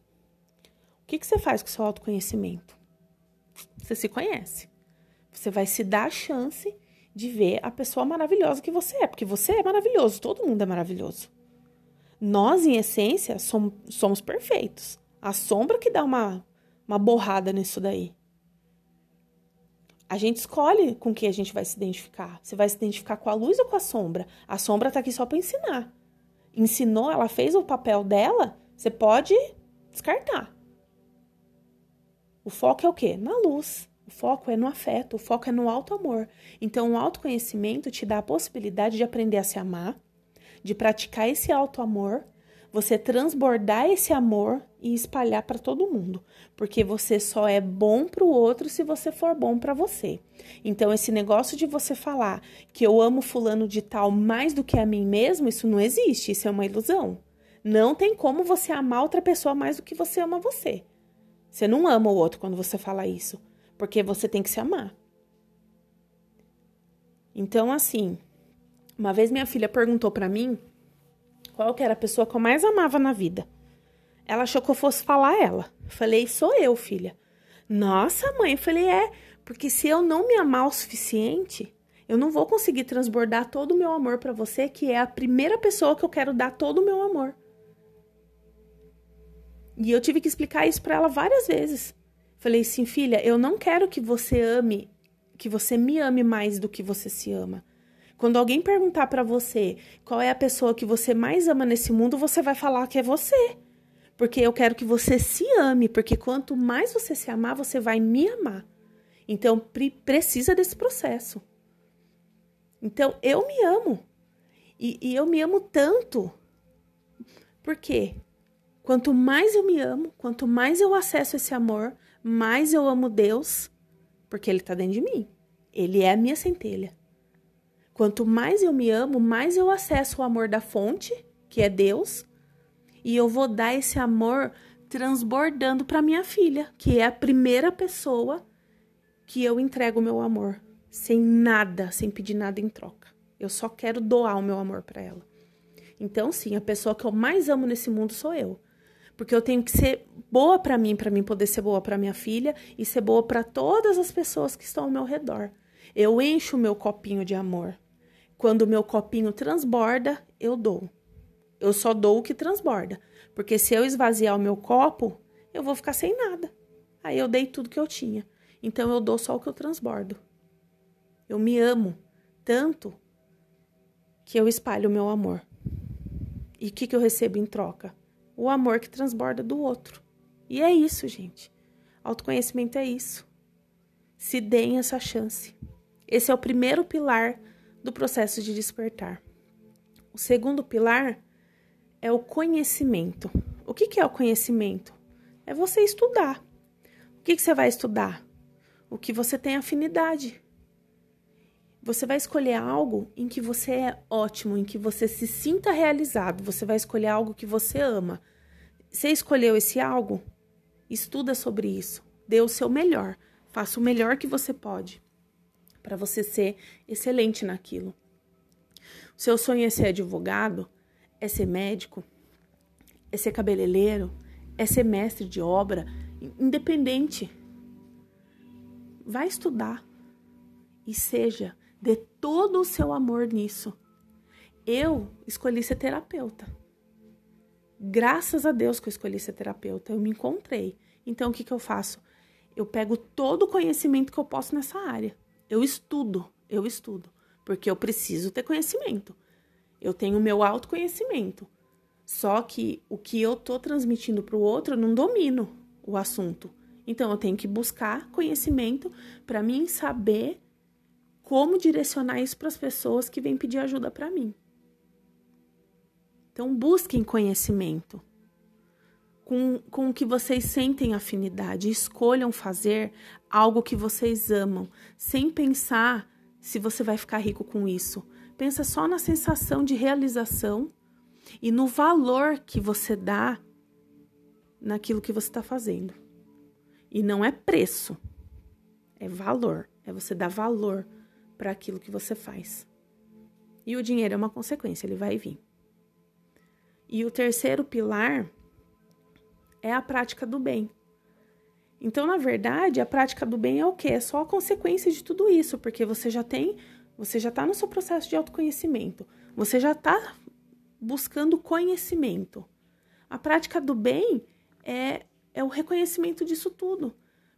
O que, que você faz com o seu autoconhecimento? Você se conhece. Você vai se dar a chance de ver a pessoa maravilhosa que você é, porque você é maravilhoso, todo mundo é maravilhoso. Nós, em essência, somos, somos perfeitos. A sombra que dá uma, uma borrada nisso daí. A gente escolhe com que a gente vai se identificar. Você vai se identificar com a luz ou com a sombra? A sombra tá aqui só para ensinar. Ensinou, ela fez o papel dela, você pode descartar. O foco é o quê? Na luz. O foco é no afeto, o foco é no alto amor. Então, o autoconhecimento te dá a possibilidade de aprender a se amar, de praticar esse alto amor, você transbordar esse amor e espalhar para todo mundo, porque você só é bom para o outro se você for bom para você. Então esse negócio de você falar que eu amo fulano de tal mais do que a mim mesmo, isso não existe, isso é uma ilusão. Não tem como você amar outra pessoa mais do que você ama você. Você não ama o outro quando você fala isso, porque você tem que se amar. Então assim, uma vez minha filha perguntou para mim qual que era a pessoa que eu mais amava na vida. Ela achou que eu fosse falar ela. Falei, sou eu, filha. Nossa, mãe. Eu falei, é, porque se eu não me amar o suficiente, Eu não vou conseguir transbordar todo o meu amor para você, que é a primeira pessoa que eu quero dar todo o meu amor. E eu tive que explicar isso para ela várias vezes. Falei assim, filha, eu não quero que você ame, que você me ame mais do que você se ama. Quando alguém perguntar para você qual é a pessoa que você mais ama nesse mundo, você vai falar que é você. Porque eu quero que você se ame, porque quanto mais você se amar, você vai me amar. Então, precisa desse processo. Então, eu me amo. E, e eu me amo tanto. Por quê? Quanto mais eu me amo, quanto mais eu acesso esse amor, mais eu amo Deus, porque Ele está dentro de mim. Ele é a minha centelha. Quanto mais eu me amo, mais eu acesso o amor da fonte, que é Deus, e eu vou dar esse amor transbordando para minha filha, que é a primeira pessoa que eu entrego o meu amor, sem nada, sem pedir nada em troca. Eu só quero doar o meu amor para ela. Então, sim, a pessoa que eu mais amo nesse mundo sou eu porque eu tenho que ser boa para mim, para mim poder ser boa para minha filha e ser boa para todas as pessoas que estão ao meu redor. Eu encho o meu copinho de amor. Quando o meu copinho transborda, eu dou. Eu só dou o que transborda, porque se eu esvaziar o meu copo, eu vou ficar sem nada. Aí eu dei tudo que eu tinha. Então eu dou só o que eu transbordo. Eu me amo tanto que eu espalho o meu amor. E o que, que eu recebo em troca? o amor que transborda do outro. E é isso, gente. Autoconhecimento é isso. Se deem essa chance. Esse é o primeiro pilar do processo de despertar. O segundo pilar é o conhecimento. O que, é o conhecimento? É você estudar. O que você vai estudar? O que você tem afinidade. Você vai escolher algo em que você é ótimo, em que você se sinta realizado. Você vai escolher algo que você ama. Você escolheu esse algo? Estuda sobre isso. Dê o seu melhor. Faça o melhor que você pode para você ser excelente naquilo. O seu sonho é ser advogado? É ser médico? É ser cabeleireiro? É ser mestre de obra? Independente. Vai estudar e seja Dê todo o seu amor nisso. Eu escolhi ser terapeuta. Graças a Deus que eu escolhi ser terapeuta, eu me encontrei. Então, o que, que eu faço? Eu pego todo o conhecimento que eu posso nessa área. Eu estudo, eu estudo, porque eu preciso ter conhecimento. Eu tenho o meu autoconhecimento. Só que o que eu tô transmitindo para o outro, eu não domino o assunto. Então, eu tenho que buscar conhecimento para mim saber como direcionar isso para as pessoas que vêm pedir ajuda para mim. Então, busquem conhecimento com, com o que vocês sentem afinidade. Escolham fazer algo que vocês amam, sem pensar se você vai ficar rico com isso. Pensa só na sensação de realização e no valor que você dá naquilo que você está fazendo. E não é preço, é valor. É você dar valor para aquilo que você faz. E o dinheiro é uma consequência, ele vai vir. E o terceiro pilar é a prática do bem. Então, na verdade, a prática do bem é o quê? É só a consequência de tudo isso, porque você já tem, você já está no seu processo de autoconhecimento, você já está buscando conhecimento. A prática do bem é, é o reconhecimento disso tudo.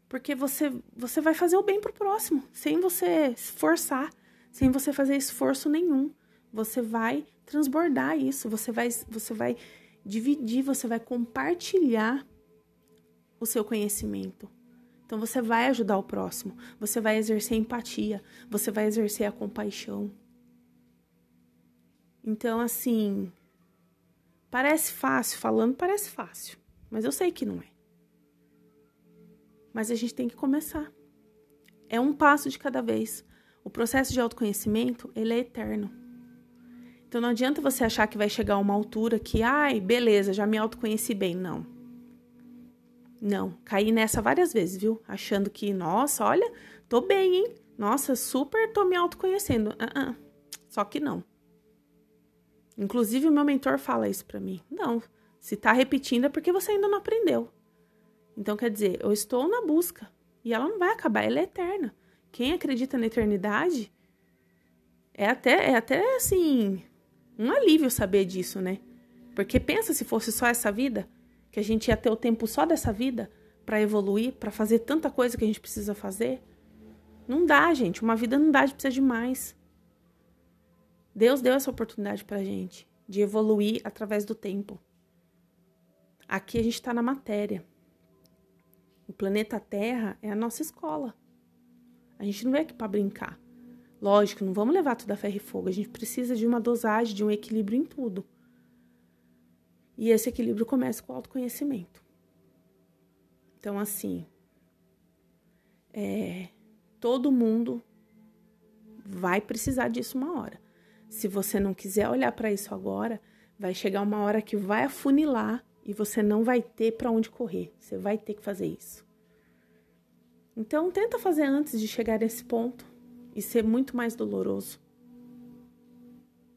Porque você, você vai fazer o bem pro próximo, sem você forçar, sem você fazer esforço nenhum. Você vai transbordar isso, você vai, você vai dividir, você vai compartilhar o seu conhecimento. Então você vai ajudar o próximo, você vai exercer empatia, você vai exercer a compaixão. Então, assim, parece fácil, falando parece fácil, mas eu sei que não é mas a gente tem que começar. É um passo de cada vez. O processo de autoconhecimento, ele é eterno. Então não adianta você achar que vai chegar a uma altura que, ai, beleza, já me autoconheci bem. Não. Não, caí nessa várias vezes, viu? Achando que, nossa, olha, tô bem, hein? Nossa, super tô me autoconhecendo. Uh -uh. Só que não. Inclusive, o meu mentor fala isso pra mim. Não, se tá repetindo é porque você ainda não aprendeu. Então, quer dizer, eu estou na busca e ela não vai acabar, ela é eterna. Quem acredita na eternidade É até, é até assim, um alívio saber disso, né? Porque pensa se fosse só essa vida, que a gente ia ter o tempo só dessa vida para evoluir, para fazer tanta coisa que a gente precisa fazer. Não dá, gente. Uma vida não dá, a gente precisa de mais. Deus deu essa oportunidade pra gente de evoluir através do tempo. Aqui a gente está na matéria. O planeta Terra é a nossa escola. A gente não veio aqui para brincar. Lógico, não vamos levar tudo a ferro e fogo. A gente precisa de uma dosagem, de um equilíbrio em tudo. E esse equilíbrio começa com o autoconhecimento. Então, assim, é, todo mundo vai precisar disso uma hora. Se você não quiser olhar para isso agora, vai chegar uma hora que vai afunilar e você não vai ter para onde correr. Você vai ter que fazer isso. Então, tenta fazer antes de chegar nesse ponto e ser muito mais doloroso,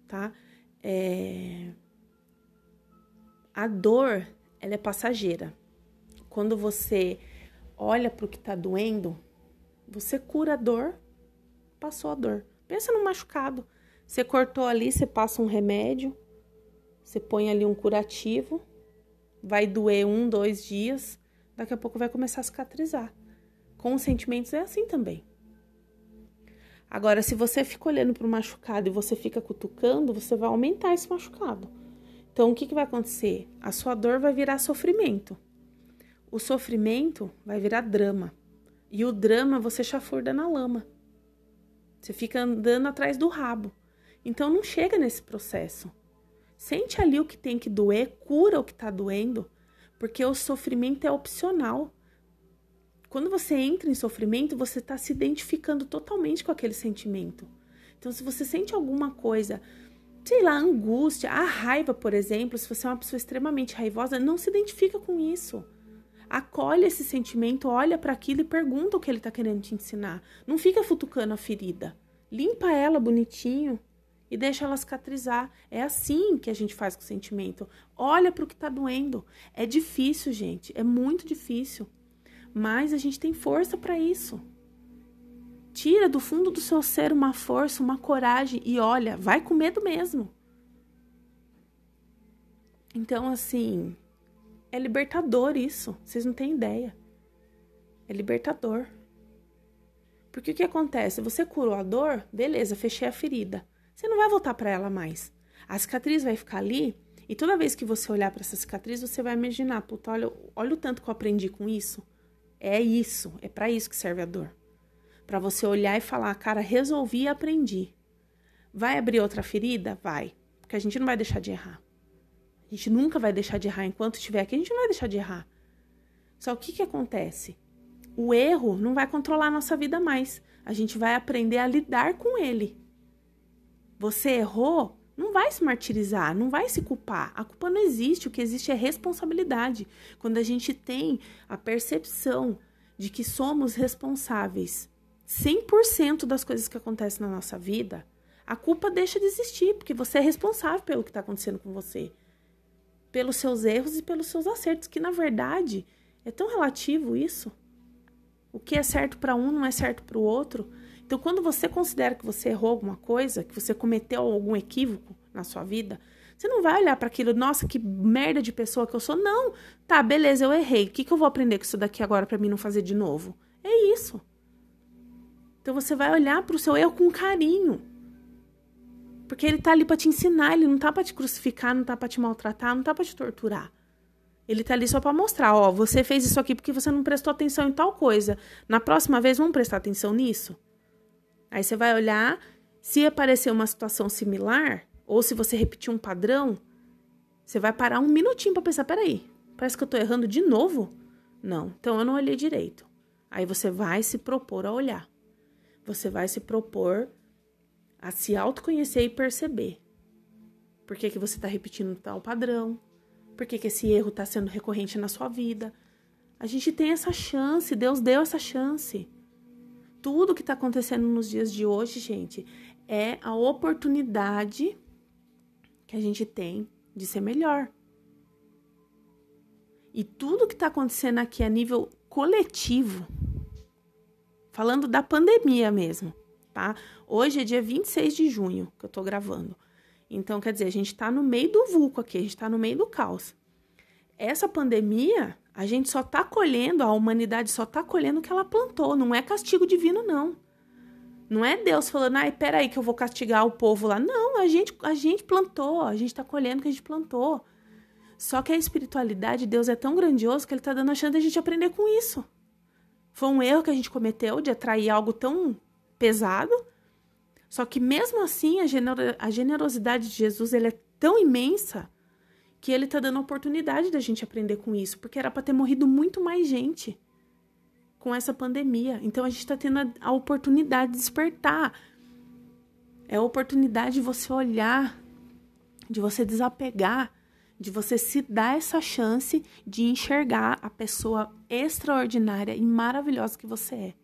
tá? É... A dor, ela é passageira. Quando você olha para o que está doendo, você cura a dor, passou a dor. Pensa no machucado. Você cortou ali, você passa um remédio, você põe ali um curativo, vai doer um, dois dias, daqui a pouco vai começar a cicatrizar. Com os sentimentos é assim também. Agora, se você fica olhando para o machucado e você fica cutucando, você vai aumentar esse machucado. Então, o que, que vai acontecer? A sua dor vai virar sofrimento. O sofrimento vai virar drama. E o drama você chafurda na lama. Você fica andando atrás do rabo. Então, não chega nesse processo. Sente ali o que tem que doer, cura o que está doendo, porque o sofrimento é opcional. Quando você entra em sofrimento, você está se identificando totalmente com aquele sentimento. Então, se você sente alguma coisa, sei lá, angústia, a raiva, por exemplo, se você é uma pessoa extremamente raivosa, não se identifica com isso. Acolhe esse sentimento, olha para aquilo e pergunta o que ele está querendo te ensinar. Não fica futucando a ferida. Limpa ela bonitinho e deixa ela cicatrizar. É assim que a gente faz com o sentimento. Olha para o que está doendo. É difícil, gente, é muito difícil. Mas a gente tem força para isso. Tira do fundo do seu ser uma força, uma coragem e olha, vai com medo mesmo. Então, assim, é libertador isso. Vocês não têm ideia. É libertador. Porque o que acontece? Você curou a dor, beleza, fechei a ferida. Você não vai voltar para ela mais. A cicatriz vai ficar ali e toda vez que você olhar para essa cicatriz, você vai imaginar, puta, olha, olha o tanto que eu aprendi com isso. É isso, é para isso que serve a dor. Para você olhar e falar, cara, resolvi e aprendi. Vai abrir outra ferida? Vai. Porque a gente não vai deixar de errar. A gente nunca vai deixar de errar. Enquanto estiver aqui, a gente não vai deixar de errar. Só o que, que acontece? O erro não vai controlar a nossa vida mais. A gente vai aprender a lidar com ele. Você errou, não vai se martirizar, não vai se culpar. A culpa não existe, o que existe é responsabilidade. Quando a gente tem a percepção de que somos responsáveis 100% das coisas que acontecem na nossa vida, a culpa deixa de existir, porque você é responsável pelo que está acontecendo com você. Pelos seus erros e pelos seus acertos, que na verdade é tão relativo isso. O que é certo para um não é certo para o outro. Então, quando você considera que você errou alguma coisa, que você cometeu algum equívoco na sua vida, você não vai olhar para aquilo, nossa, que merda de pessoa que eu sou. Não, tá, beleza, eu errei. O que, que eu vou aprender com isso daqui agora para mim não fazer de novo? É isso. Então você vai olhar para o seu erro com carinho. Porque ele tá ali para te ensinar, ele não tá para te crucificar, não tá para te maltratar, não tá para te torturar. Ele tá ali só para mostrar, ó, você fez isso aqui porque você não prestou atenção em tal coisa. Na próxima vez vamos prestar atenção nisso. Aí você vai olhar, se aparecer uma situação similar, ou se você repetir um padrão, você vai parar um minutinho para pensar, peraí, parece que eu tô errando de novo? Não, então eu não olhei direito. Aí você vai se propor a olhar. Você vai se propor a se autoconhecer e perceber. Por que, que você está repetindo tal padrão? Por que, que esse erro está sendo recorrente na sua vida? A gente tem essa chance, Deus deu essa chance tudo que está acontecendo nos dias de hoje, gente, é a oportunidade que a gente tem de ser melhor. E tudo que está acontecendo aqui a nível coletivo, falando da pandemia mesmo, tá? Hoje é dia 26 de junho que eu tô gravando. Então, quer dizer, a gente tá no meio do vulco aqui, a gente tá no meio do caos. Essa pandemia, a gente só tá colhendo, a humanidade só tá colhendo o que ela plantou, não é castigo divino, não. Não é Deus falando, ai, peraí que eu vou castigar o povo lá. Não, a gente, a gente plantou, a gente tá colhendo o que a gente plantou. Só que a espiritualidade de Deus é tão grandioso que ele tá dando a chance da gente aprender com isso. Foi um erro que a gente cometeu de atrair algo tão pesado. Só que mesmo assim, a, a generosidade de Jesus ele é tão imensa que ele está dando a oportunidade da gente aprender com isso, porque era para ter morrido muito mais gente com essa pandemia. Então a gente está tendo a, a oportunidade de despertar. É a oportunidade de você olhar, de você desapegar de você se dar essa chance de enxergar a pessoa extraordinária e maravilhosa que você é.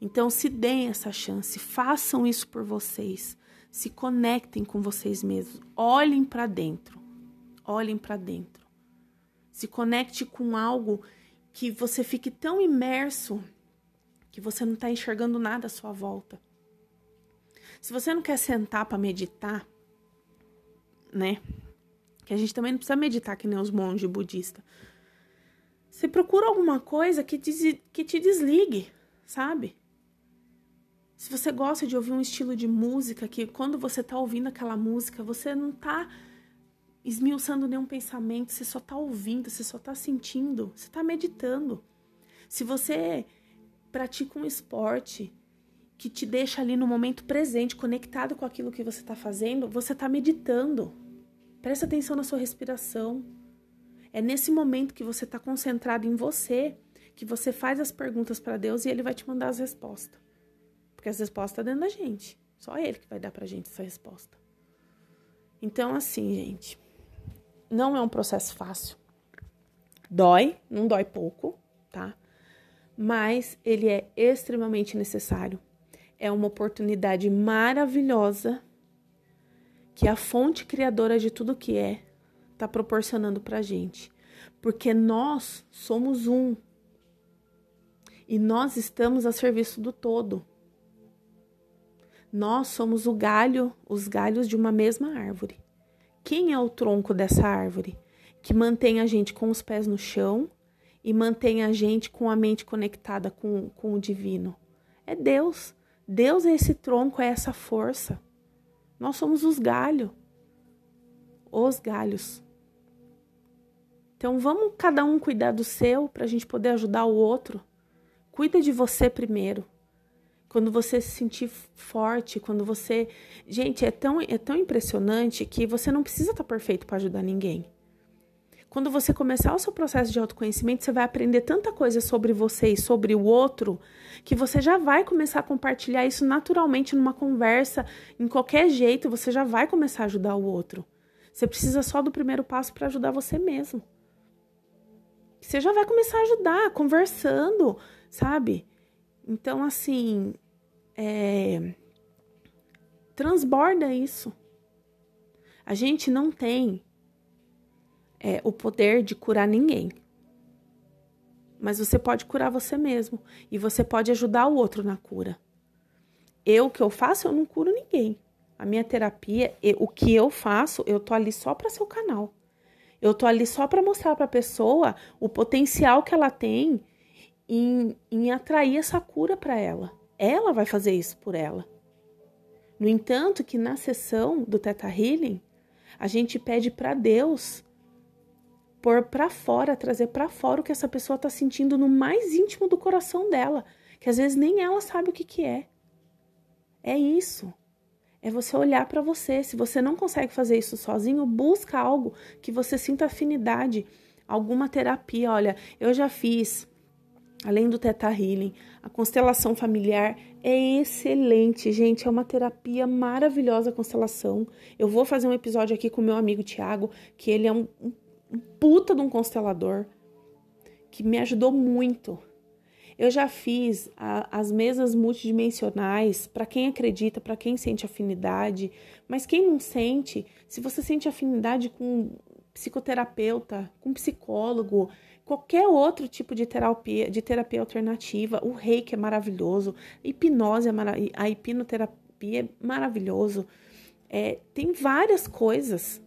Então, se deem essa chance, façam isso por vocês, se conectem com vocês mesmos, olhem para dentro, olhem para dentro, se conecte com algo que você fique tão imerso que você não está enxergando nada à sua volta. Se você não quer sentar para meditar, né? que a gente também não precisa meditar que nem os monges budistas. Você procura alguma coisa que te, que te desligue, sabe? Se você gosta de ouvir um estilo de música que quando você tá ouvindo aquela música, você não tá esmiuçando nenhum pensamento, você só tá ouvindo, você só tá sentindo, você tá meditando. Se você pratica um esporte que te deixa ali no momento presente, conectado com aquilo que você tá fazendo, você tá meditando. Presta atenção na sua respiração. É nesse momento que você está concentrado em você que você faz as perguntas para Deus e Ele vai te mandar as respostas. Porque as respostas estão dentro da gente. Só Ele que vai dar para gente essa resposta. Então, assim, gente, não é um processo fácil. Dói, não dói pouco, tá? Mas ele é extremamente necessário. É uma oportunidade maravilhosa que a fonte criadora de tudo que é está proporcionando para gente. Porque nós somos um. E nós estamos a serviço do todo. Nós somos o galho, os galhos de uma mesma árvore. Quem é o tronco dessa árvore? Que mantém a gente com os pés no chão e mantém a gente com a mente conectada com, com o divino? É Deus. Deus é esse tronco, é essa força. Nós somos os galhos. Os galhos. Então vamos cada um cuidar do seu para a gente poder ajudar o outro. Cuida de você primeiro. Quando você se sentir forte, quando você. Gente, é tão, é tão impressionante que você não precisa estar tá perfeito para ajudar ninguém. Quando você começar o seu processo de autoconhecimento, você vai aprender tanta coisa sobre você e sobre o outro que você já vai começar a compartilhar isso naturalmente numa conversa, em qualquer jeito, você já vai começar a ajudar o outro. Você precisa só do primeiro passo para ajudar você mesmo. Você já vai começar a ajudar, conversando, sabe? Então, assim, é... transborda isso. A gente não tem é, o poder de curar ninguém. Mas você pode curar você mesmo e você pode ajudar o outro na cura. Eu, o que eu faço, eu não curo ninguém. A minha terapia, o que eu faço, eu tô ali só para seu canal. Eu tô ali só para mostrar para a pessoa o potencial que ela tem em, em atrair essa cura para ela. Ela vai fazer isso por ela. No entanto, que na sessão do Teta Healing, a gente pede para Deus pôr para fora, trazer para fora o que essa pessoa está sentindo no mais íntimo do coração dela, que às vezes nem ela sabe o que, que é. É isso. É você olhar para você. Se você não consegue fazer isso sozinho, busca algo que você sinta afinidade, alguma terapia. Olha, eu já fiz, além do Teta Healing, a constelação familiar é excelente, gente. É uma terapia maravilhosa a constelação. Eu vou fazer um episódio aqui com meu amigo Tiago, que ele é um, um um puta de um constelador que me ajudou muito. Eu já fiz a, as mesas multidimensionais para quem acredita, para quem sente afinidade, mas quem não sente, se você sente afinidade com, psicoterapeuta, com psicólogo, qualquer outro tipo de terapia, de terapia alternativa. O reiki é maravilhoso, a hipnose é a hipnoterapia é maravilhoso. É, tem várias coisas,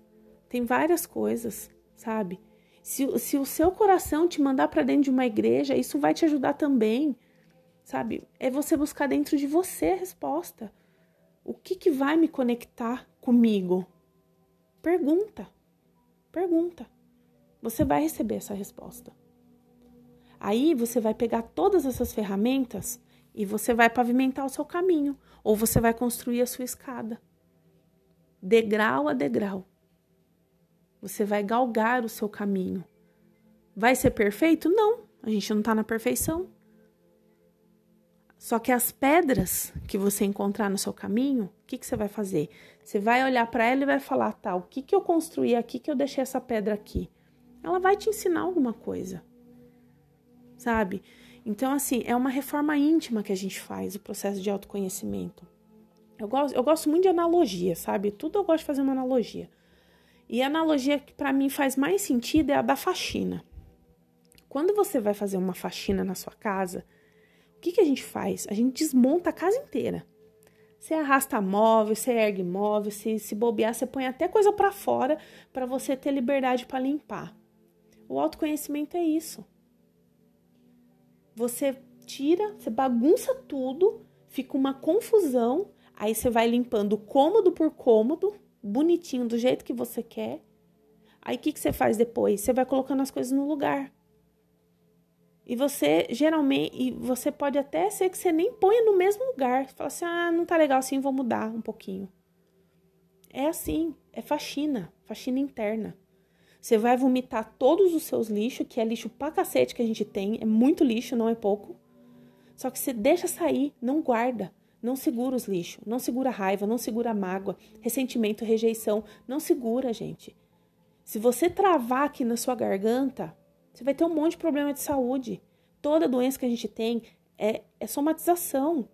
tem várias coisas, sabe? Se, se o seu coração te mandar para dentro de uma igreja, isso vai te ajudar também, sabe? É você buscar dentro de você a resposta. O que, que vai me conectar comigo? Pergunta. Pergunta. Você vai receber essa resposta. Aí você vai pegar todas essas ferramentas e você vai pavimentar o seu caminho, ou você vai construir a sua escada, degrau a degrau. Você vai galgar o seu caminho. Vai ser perfeito? Não, a gente não está na perfeição. Só que as pedras que você encontrar no seu caminho, o que, que você vai fazer? Você vai olhar para ela e vai falar, tá, o que, que eu construí aqui que eu deixei essa pedra aqui? Ela vai te ensinar alguma coisa, sabe? Então, assim, é uma reforma íntima que a gente faz, o processo de autoconhecimento. Eu gosto, eu gosto muito de analogia, sabe? Tudo eu gosto de fazer uma analogia. E a analogia que para mim faz mais sentido é a da faxina. Quando você vai fazer uma faxina na sua casa, o que, que a gente faz? A gente desmonta a casa inteira. Você arrasta móvel, você ergue móvel, se, se bobear, você põe até coisa para fora para você ter liberdade para limpar. O autoconhecimento é isso. Você tira, você bagunça tudo, fica uma confusão, aí você vai limpando cômodo por cômodo, bonitinho, do jeito que você quer. Aí o que, que você faz depois? Você vai colocando as coisas no lugar. E você geralmente, e você pode até ser que você nem ponha no mesmo lugar. Você fala assim: "Ah, não tá legal assim, vou mudar um pouquinho". É assim, é faxina, faxina interna. Você vai vomitar todos os seus lixos, que é lixo pra cacete que a gente tem, é muito lixo, não é pouco. Só que você deixa sair, não guarda, não segura os lixos, não segura raiva, não segura mágoa, ressentimento, rejeição, não segura, gente. Se você travar aqui na sua garganta, você vai ter um monte de problema de saúde. Toda doença que a gente tem é, é somatização.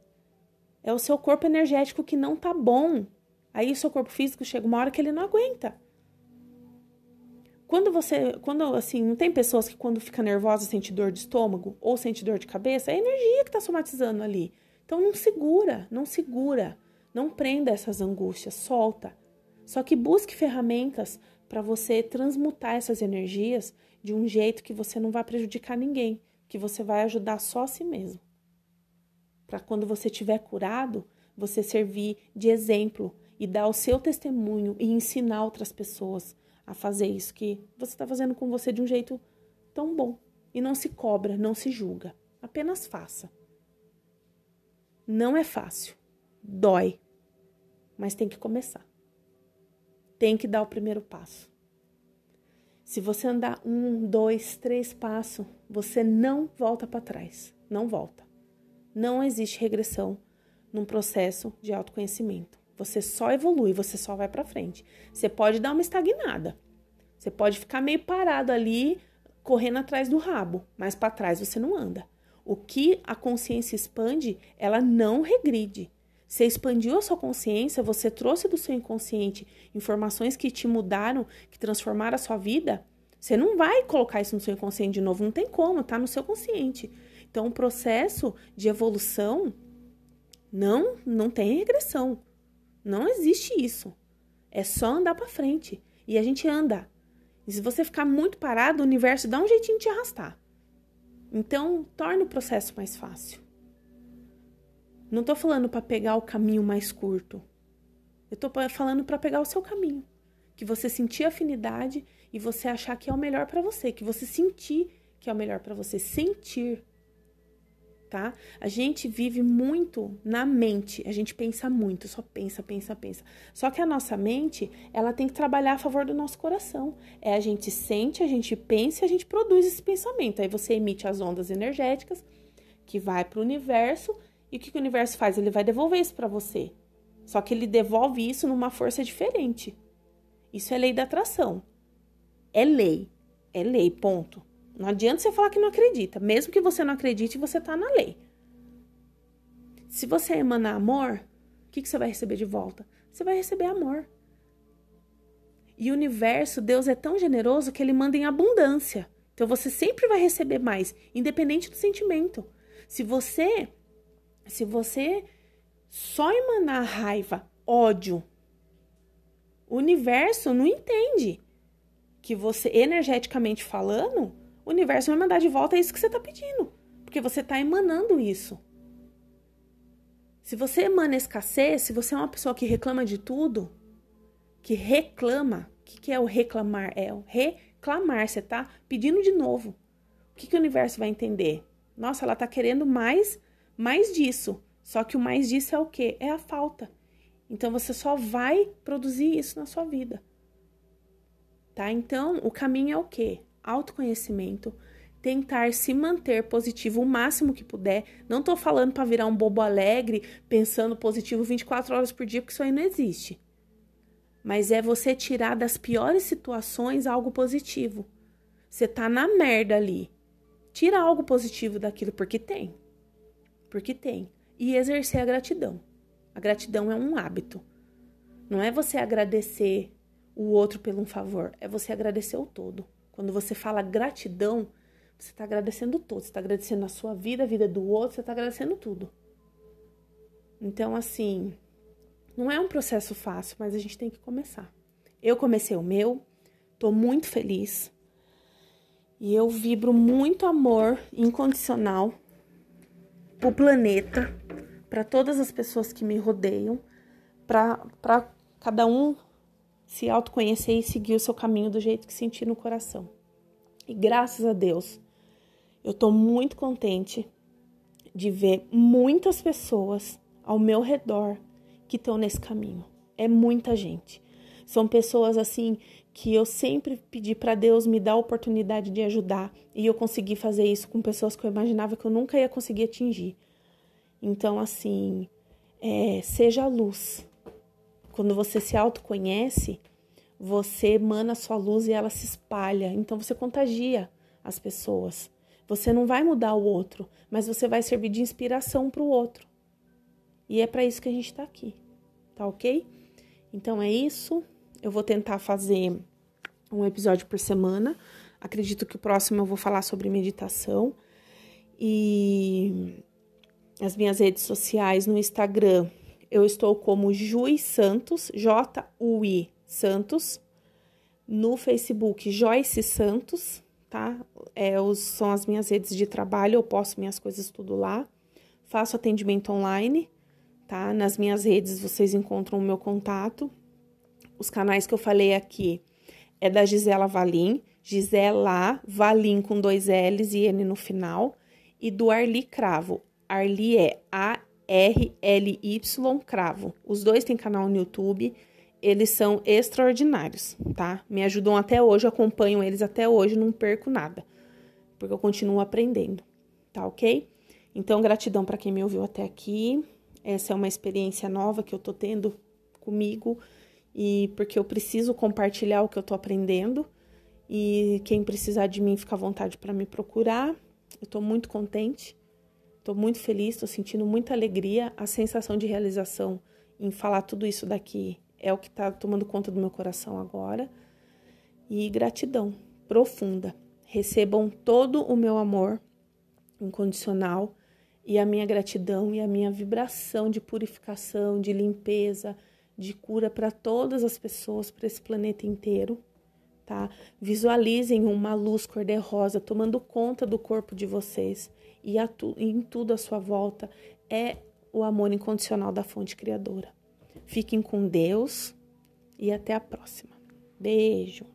É o seu corpo energético que não tá bom. Aí o seu corpo físico chega uma hora que ele não aguenta. Quando você, quando assim, não tem pessoas que quando fica nervosa sente dor de estômago ou sente dor de cabeça, é a energia que está somatizando ali. Então não segura, não segura, não prenda essas angústias, solta. Só que busque ferramentas para você transmutar essas energias de um jeito que você não vai prejudicar ninguém, que você vai ajudar só a si mesmo. Para quando você estiver curado, você servir de exemplo e dar o seu testemunho e ensinar outras pessoas a fazer isso que você está fazendo com você de um jeito tão bom. E não se cobra, não se julga. Apenas faça. Não é fácil. Dói. Mas tem que começar. Tem que dar o primeiro passo. Se você andar um, dois, três passos, você não volta para trás. Não volta. Não existe regressão num processo de autoconhecimento. Você só evolui, você só vai para frente. Você pode dar uma estagnada. Você pode ficar meio parado ali, correndo atrás do rabo, mas para trás você não anda. O que a consciência expande, ela não regride. Você expandiu a sua consciência, você trouxe do seu inconsciente informações que te mudaram, que transformaram a sua vida. Você não vai colocar isso no seu inconsciente de novo, não tem como, tá no seu consciente. Então, o processo de evolução não não tem regressão. Não existe isso. É só andar para frente. E a gente anda. E se você ficar muito parado, o universo dá um jeitinho de te arrastar. Então, torne o processo mais fácil. Não estou falando para pegar o caminho mais curto. Eu estou falando para pegar o seu caminho. Que você sentir afinidade e você achar que é o melhor para você. Que você sentir que é o melhor para você. Sentir. Tá? A gente vive muito na mente, a gente pensa muito, só pensa, pensa, pensa. Só que a nossa mente, ela tem que trabalhar a favor do nosso coração. É a gente sente, a gente pensa e a gente produz esse pensamento. Aí você emite as ondas energéticas que vai para o universo e o que, que o universo faz? Ele vai devolver isso para você. Só que ele devolve isso numa força diferente. Isso é lei da atração. É lei. É lei, ponto. Não adianta você falar que não acredita. Mesmo que você não acredite, você está na lei. Se você emanar amor, o que, que você vai receber de volta? Você vai receber amor. E o universo, Deus é tão generoso que ele manda em abundância. Então você sempre vai receber mais, independente do sentimento. Se você se você só emanar raiva, ódio, o universo não entende que você, energeticamente falando, o universo vai mandar de volta isso que você está pedindo. Porque você está emanando isso. Se você emana escassez, se você é uma pessoa que reclama de tudo, que reclama, o que, que é o reclamar? É o reclamar, você está pedindo de novo. O que, que o universo vai entender? Nossa, ela está querendo mais, mais disso. Só que o mais disso é o quê? É a falta. Então você só vai produzir isso na sua vida. Tá? Então, o caminho é o quê? Autoconhecimento, tentar se manter positivo o máximo que puder. Não tô falando para virar um bobo alegre, pensando positivo 24 horas por dia, porque isso aí não existe. Mas é você tirar das piores situações algo positivo. Você tá na merda ali. Tira algo positivo daquilo porque tem. Porque tem e exercer a gratidão. A gratidão é um hábito. Não é você agradecer o outro pelo um favor, é você agradecer o todo. Quando você fala gratidão, você está agradecendo o todo. Você está agradecendo a sua vida, a vida do outro, você está agradecendo tudo. Então, assim, não é um processo fácil, mas a gente tem que começar. Eu comecei o meu, tô muito feliz. E eu vibro muito amor incondicional pro planeta, para todas as pessoas que me rodeiam, para cada um se autoconhecer e seguir o seu caminho do jeito que sentir no coração. E graças a Deus, eu tô muito contente de ver muitas pessoas ao meu redor que estão nesse caminho. É muita gente. São pessoas assim que eu sempre pedi para Deus me dar a oportunidade de ajudar e eu consegui fazer isso com pessoas que eu imaginava que eu nunca ia conseguir atingir. Então, assim, é, seja a luz. Quando você se autoconhece, você emana a sua luz e ela se espalha. Então, você contagia as pessoas. Você não vai mudar o outro, mas você vai servir de inspiração para o outro. E é para isso que a gente está aqui, tá ok? Então é isso. Eu vou tentar fazer um episódio por semana. Acredito que o próximo eu vou falar sobre meditação. E as minhas redes sociais no Instagram, eu estou como Jui Santos, J-U-I Santos. No Facebook, Joyce Santos, tá? É, os, são as minhas redes de trabalho, eu posto minhas coisas tudo lá. Faço atendimento online, tá? Nas minhas redes vocês encontram o meu contato. Os canais que eu falei aqui é da Gisela Valim, Gisela Valim com dois L's e N no final, e do Arli Cravo, Arli é A-R-L-Y Cravo. Os dois têm canal no YouTube. Eles são extraordinários, tá? Me ajudam até hoje, acompanho eles até hoje, não perco nada. Porque eu continuo aprendendo, tá ok? Então, gratidão para quem me ouviu até aqui. Essa é uma experiência nova que eu tô tendo comigo e porque eu preciso compartilhar o que eu tô aprendendo. E quem precisar de mim, fica à vontade para me procurar. Eu tô muito contente Estou muito feliz, estou sentindo muita alegria. A sensação de realização em falar tudo isso daqui é o que está tomando conta do meu coração agora. E gratidão profunda. Recebam todo o meu amor incondicional e a minha gratidão e a minha vibração de purificação, de limpeza, de cura para todas as pessoas, para esse planeta inteiro. Tá? Visualizem uma luz cor-de-rosa tomando conta do corpo de vocês e em tudo à sua volta é o amor incondicional da fonte criadora. Fiquem com Deus e até a próxima. Beijo.